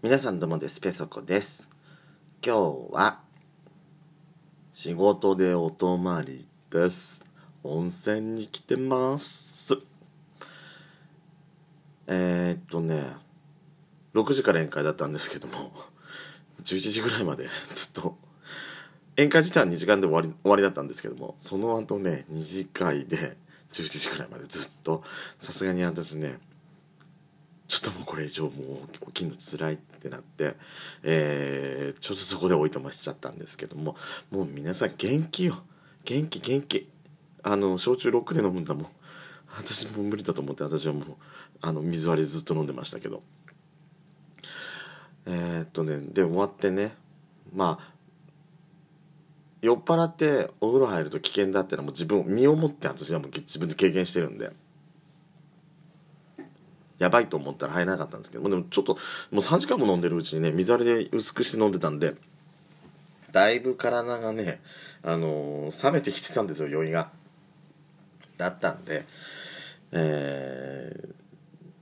皆さんどうもです。ペソコです。今日は仕事でお泊まりです。温泉に来てます。えー、っとね6時から宴会だったんですけども11時ぐらいまでずっと宴会自体は2時間で終わり終わりだったんですけどもその後ね2次会で11時ぐらいまでずっとさすがに私ねちょっともうこれ以上もう起きるの辛いってなって、えー、ちょっとそこでおいとましちゃったんですけどももう皆さん元気よ。元気元気。あの焼酎ロックで飲むんだもん。私も無理だと思って私はもうあの水割りずっと飲んでましたけど。えー、っとねで終わってね。まあ酔っ払ってお風呂入ると危険だってのはもう自分身をもって私はもう自分で経験してるんで。やばいと思ったら入らなかったんですけどでもちょっともう3時間も飲んでるうちにね水割りで薄くして飲んでたんでだいぶ体がね、あのー、冷めてきてたんですよ酔いが。だったんで、え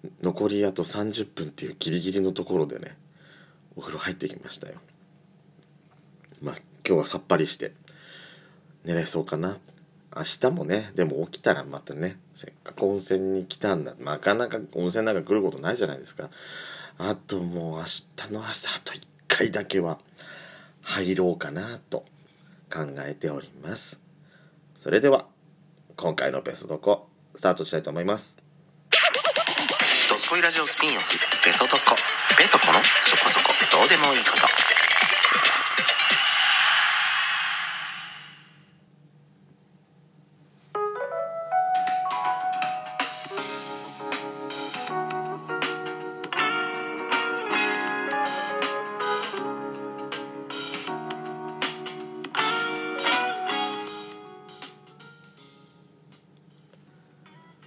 ー、残りあと30分っていうギリギリのところでねお風呂入ってきましたよ。まあ今日はさっぱりして寝れそうかな明日もねでも起きたらまたねせっかく温泉に来たんだなかなか温泉なんか来ることないじゃないですか。あともう明日の朝あと1回だけは入ろうかなと考えております。それでは今回のベストドコスタートしたいと思います。ドスコイラジオスピンオフベソドコベソコのそこそこ。どうでもいいこと。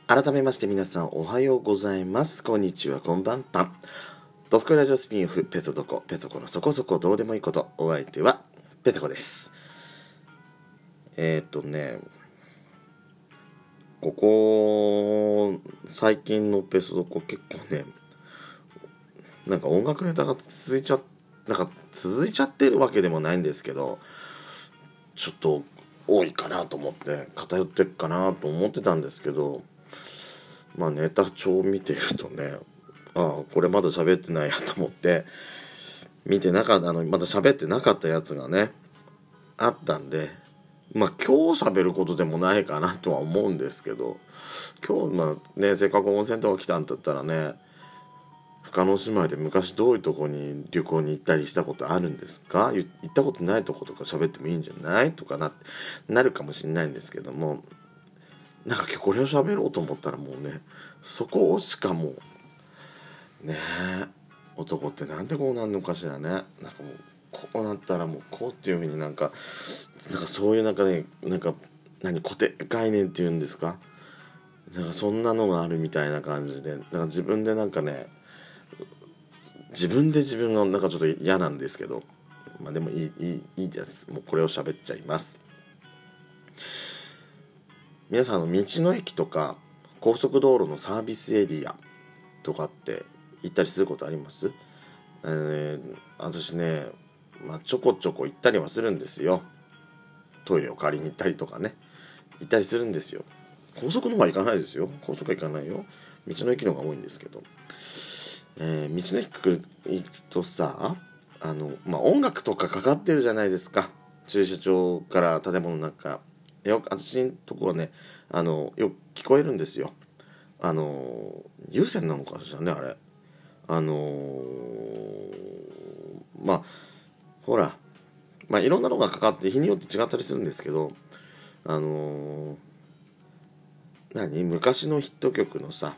改めまして皆さんおはようございます。こんにちは、こんばんぱん。ドスコイラジオスピンオフ、ペトドコ、ペトコのそこそこどうでもいいこと、お相手は、ペトコです。えっ、ー、とね、ここ、最近のペソドコ結構ね、なんか音楽ネタが続いちゃ、なんか続いちゃってるわけでもないんですけど、ちょっと多いかなと思って、偏ってっかなと思ってたんですけど、まあネタ帳見てるとねああこれまだ喋ってないやと思って見てなかったあのまだ喋ってなかったやつがねあったんでまあ今日喋ることでもないかなとは思うんですけど今日まあねせっかく温泉とか来たんだったらね深野姉妹で昔どういうとこに旅行に行ったりしたことあるんですか？行ったことないとことか喋ってもいいんじゃない？とかななるかもしれないんですけどもなんか今日これを喋ろうと思ったらもうねそこしかもうねえ男ってなんでこうなんのかしらね。なんかもうこうなったらもうこうっていうふうになんかなんかそういう中でなんか何固定概念っていうんですか？なんかそんなのがあるみたいな感じでなんか自分でなんかね自分で自分がなんかちょっと嫌なんですけど。まあでもいいいいいいです。もうこれを喋っちゃいます。皆さんの道の駅とか高速道路のサービスエリアとかって行ったりすることあります、えー、私ね、まあ、ちょこちょこ行ったりはするんですよ。トイレを借りに行ったりとかね。行ったりするんですよ。高速の方は行かないですよ。高速は行かないよ。道の駅の方が多いんですけど、えー、道の駅行くとさあの、まあ、音楽とかかかってるじゃないですか。駐車場から建物の中から。よ私のとこはねあのよく聞こえるんですよ。あの有線なのかしらねあれ。あのまあほらまあいろんなのがかかって日によって違ったりするんですけどあの何？昔のヒット曲のさ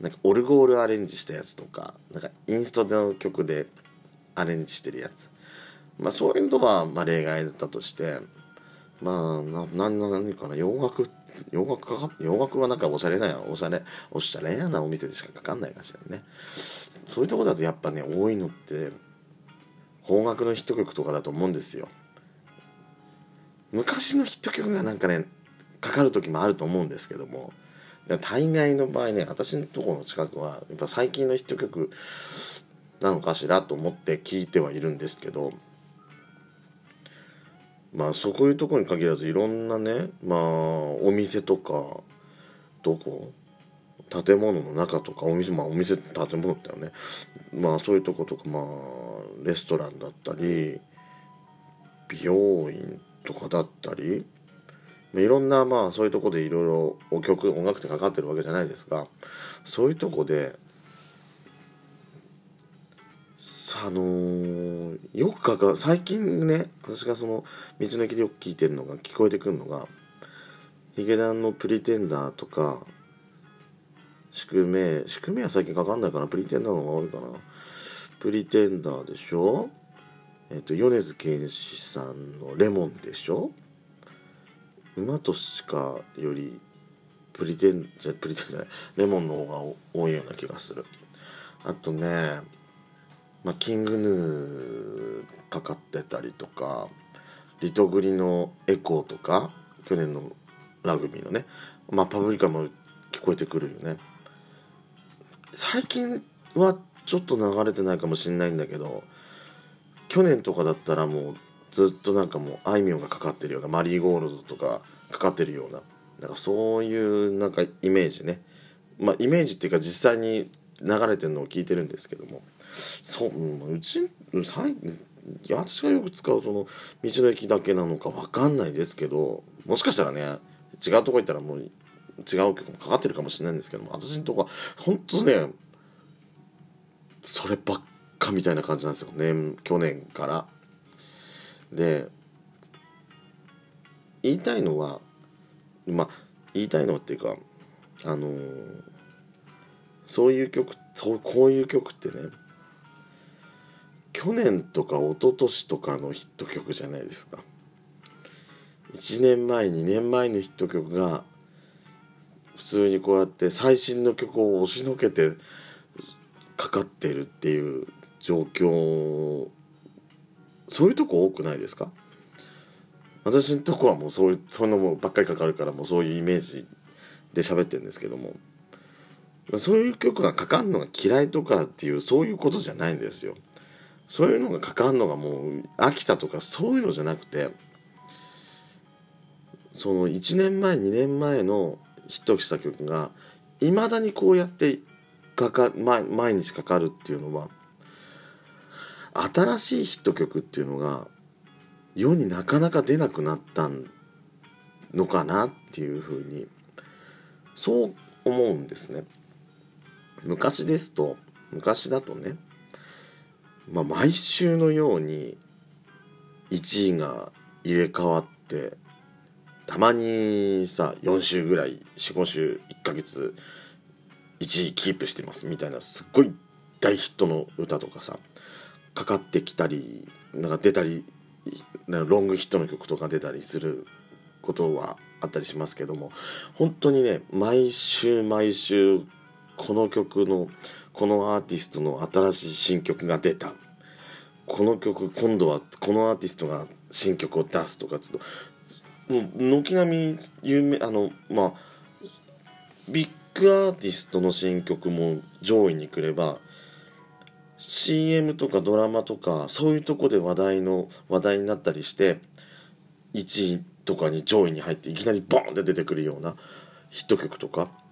なんかオルゴールアレンジしたやつとかなんかインストの曲でアレンジしてるやつ。まあそういうのはまあ例外だったとしてまあな何何かな洋楽洋楽かか洋楽はなんかおしゃれなおしゃれおしゃれなお店でしかかかんないかしらね。そういうとこだとやっぱね多いのって邦楽のヒット曲とかだと思うんですよ。昔のヒット曲がなんかねかかる時もあると思うんですけども大概の場合ね私のところの近くはやっぱ最近のヒット曲なのかしらと思って聞いてはいるんですけどまあそういうとこに限らずいろんなねまあお店とかどこ建物の中とかお店まあお店建物だよね。まあそういうとことかまあレストランだったり美容院とかだったりいろんなまあそういうとこでいろいろお曲音楽ってかかってるわけじゃないですがそういうとこであのー、よくかか最近ね私がその道の駅でよく聞いてるのが聞こえてくるのがヒゲダンの「プリテンダー」とか「宿命」宿命は最近かかんないかなプリテンダーの方が多いかな。プリテンダーでしょ？えっ、と米津玄師さんの「レモン」でしょ？馬と鹿よりプリテンじゃプリテンじゃないレモンの方が多いような気がする。あとねまあ、キングヌーかかってたりとかリトグリのエコーとか去年のラグビーのねまあパブリカも聞こえてくるよね。最近はちょっと流れてないかもしれないんだけど去年とかだったらもうずっとなんかもうあいみょんがかかってるようなマリーゴールドとかかかってるようななんかそういうなんかイメージね。まあイメージっていうか実際に流れてるのを聞いてるんですけども。そううち最や私がよく使うその道の駅だけなのか分かんないですけどもしかしたらね違うとこ行ったらもう違う曲もかかってるかもしれないんですけども私のとこは本当ねそればっかみたいな感じなんですよね去年から。で言いたいのはまあ言いたいのっていうかあのー、そういう曲そうこういう曲ってね去年とか一昨年とかのヒット曲じゃないですか。1年前2年前のヒット曲が普通にこうやって最新の曲を押しのけてかかってるっていう状況そういうとこ多くないですか？私のとこはもうそういうそんなもんばっかりかかるからもうそういうイメージで喋ってるんですけども。そういう曲がかかるのが嫌いとかっていうそういうことじゃないんですよ。そういうのがかかんのがもう飽きたとかそういうのじゃなくてその1年前2年前のヒットした曲がいまだにこうやってかか毎毎日かかるっていうのは新しいヒット曲っていうのが世になかなか出なくなったのかなっていうふうにそう思うんですね。昔ですと昔だとねまあ、毎週のように1位が入れ替わってたまにさ4週ぐらい45週1ヶ月1位キープしてますみたいなすっごい大ヒットの歌とかさかかってきたりなんか出たりロングヒットの曲とか出たりすることはあったりしますけども本当にね毎週毎週この曲のこのアーティストの新しい新曲が出た。この曲今度はこのアーティストが新曲を出すとかちょっともう軒並み有名あのまあビッグアーティストの新曲も上位に来れば CM とかドラマとかそういうとこで話題の話題になったりして1位とかに上位に入っていきなりボンって出てくるようなヒット曲とか。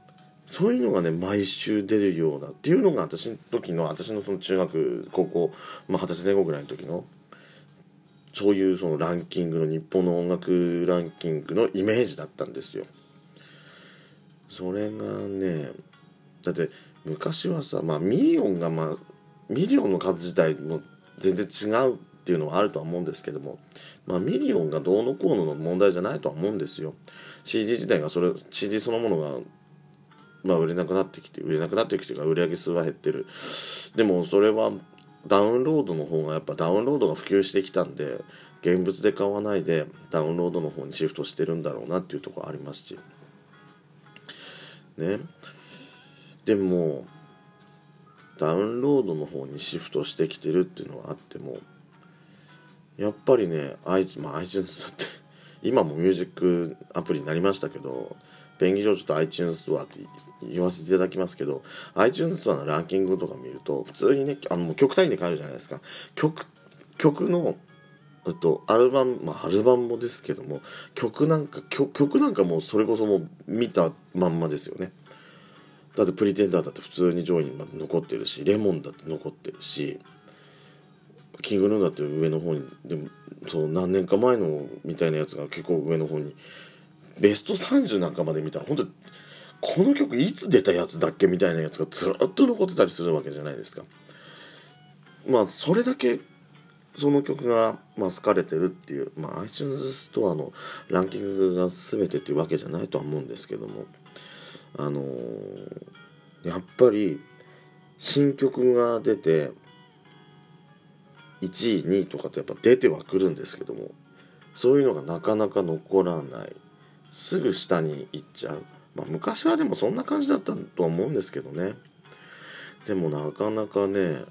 そういうのがね毎週出るようなっていうのが私の時の私のその中学高校、まあ、二十歳前後ぐらいの時のそういうそのランキングの日本の音楽ランキングのイメージだったんですよ。それがねだって昔はさまあミリオンがまあミリオンの数自体も全然違うっていうのはあるとは思うんですけども、まあ、ミリオンがどうのこうのの問題じゃないとは思うんですよ。CD 自体がそれ CD そのものがまあ売れなくなってきて売れなくなってきてから売り上げ数は減ってる。でもそれはダウンロードの方がやっぱダウンロードが普及してきたんで現物で買わないでダウンロードの方にシフトしてるんだろうなっていうとこありますし。ね。でもダウンロードの方にシフトしてきてるっていうのはあってもやっぱりね iTunes、まあ、iTunes だって今もミュージックアプリになりましたけど便宜上ちょっと iTunes ストアって言わせていただきますけど iTunes ストアのランキングとか見ると普通にねあのもう曲単位で変えるじゃないですか。曲曲のえっと、アルバムまあアルバムもですけども曲なんか曲なんかもうそれこそもう見たまんまですよね。だってプリテンダーだって普通に上位に残ってるしレモンだって残ってるしキングヌーだって上の方にでもそう何年か前のみたいなやつが結構上の方にベスト30なんかまで見たら本当この曲いつ出たやつだっけみたいなやつがずっと残ってたりするわけじゃないですか。まあそれだけその曲が、まあ、好かれてるっていう、まあ、iTunes ストアのランキングが全てっていうわけじゃないとは思うんですけどもあのーやっぱり新曲が出て1位2位とかってやっぱ出てはくるんですけどもそういうのがなかなか残らないすぐ下に行っちゃう、まあ、昔はでもそんな感じだったとは思うんですけどね。でもなかなかね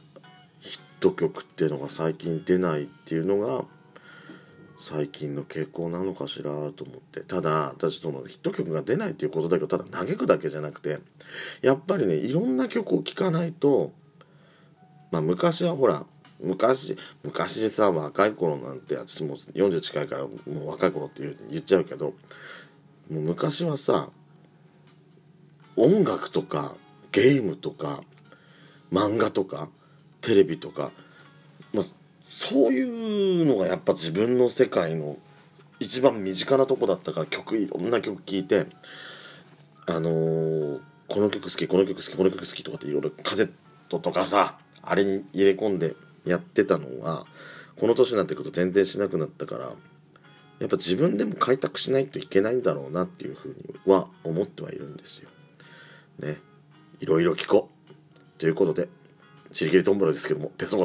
ヒット曲っていうのが最近出ないっていうのが最近の傾向なのかしらと思って。ただ私そのヒット曲が出ないっていうことだけどただ嘆くだけじゃなくてやっぱりねいろんな曲を聴かないとまあ昔はほら昔昔さ若い頃なんて私もう40近いからもう若い頃って言っちゃうけどもう昔はさ音楽とかゲームとか漫画とかテレビとか、まあ、そういうのがやっぱ自分の世界の一番身近なとこだったから曲いろんな曲聴いてあのーこの曲好きこの曲好きこの曲好きとかっていろいろカセットとかさあれに入れ込んでやってたのはこの年になってくると全然しなくなったからやっぱ自分でも開拓しないといけないんだろうなっていうふうには思ってはいるんですよ。ねいろいろ聞こうということでちりきりとんぼろですけどもペソコ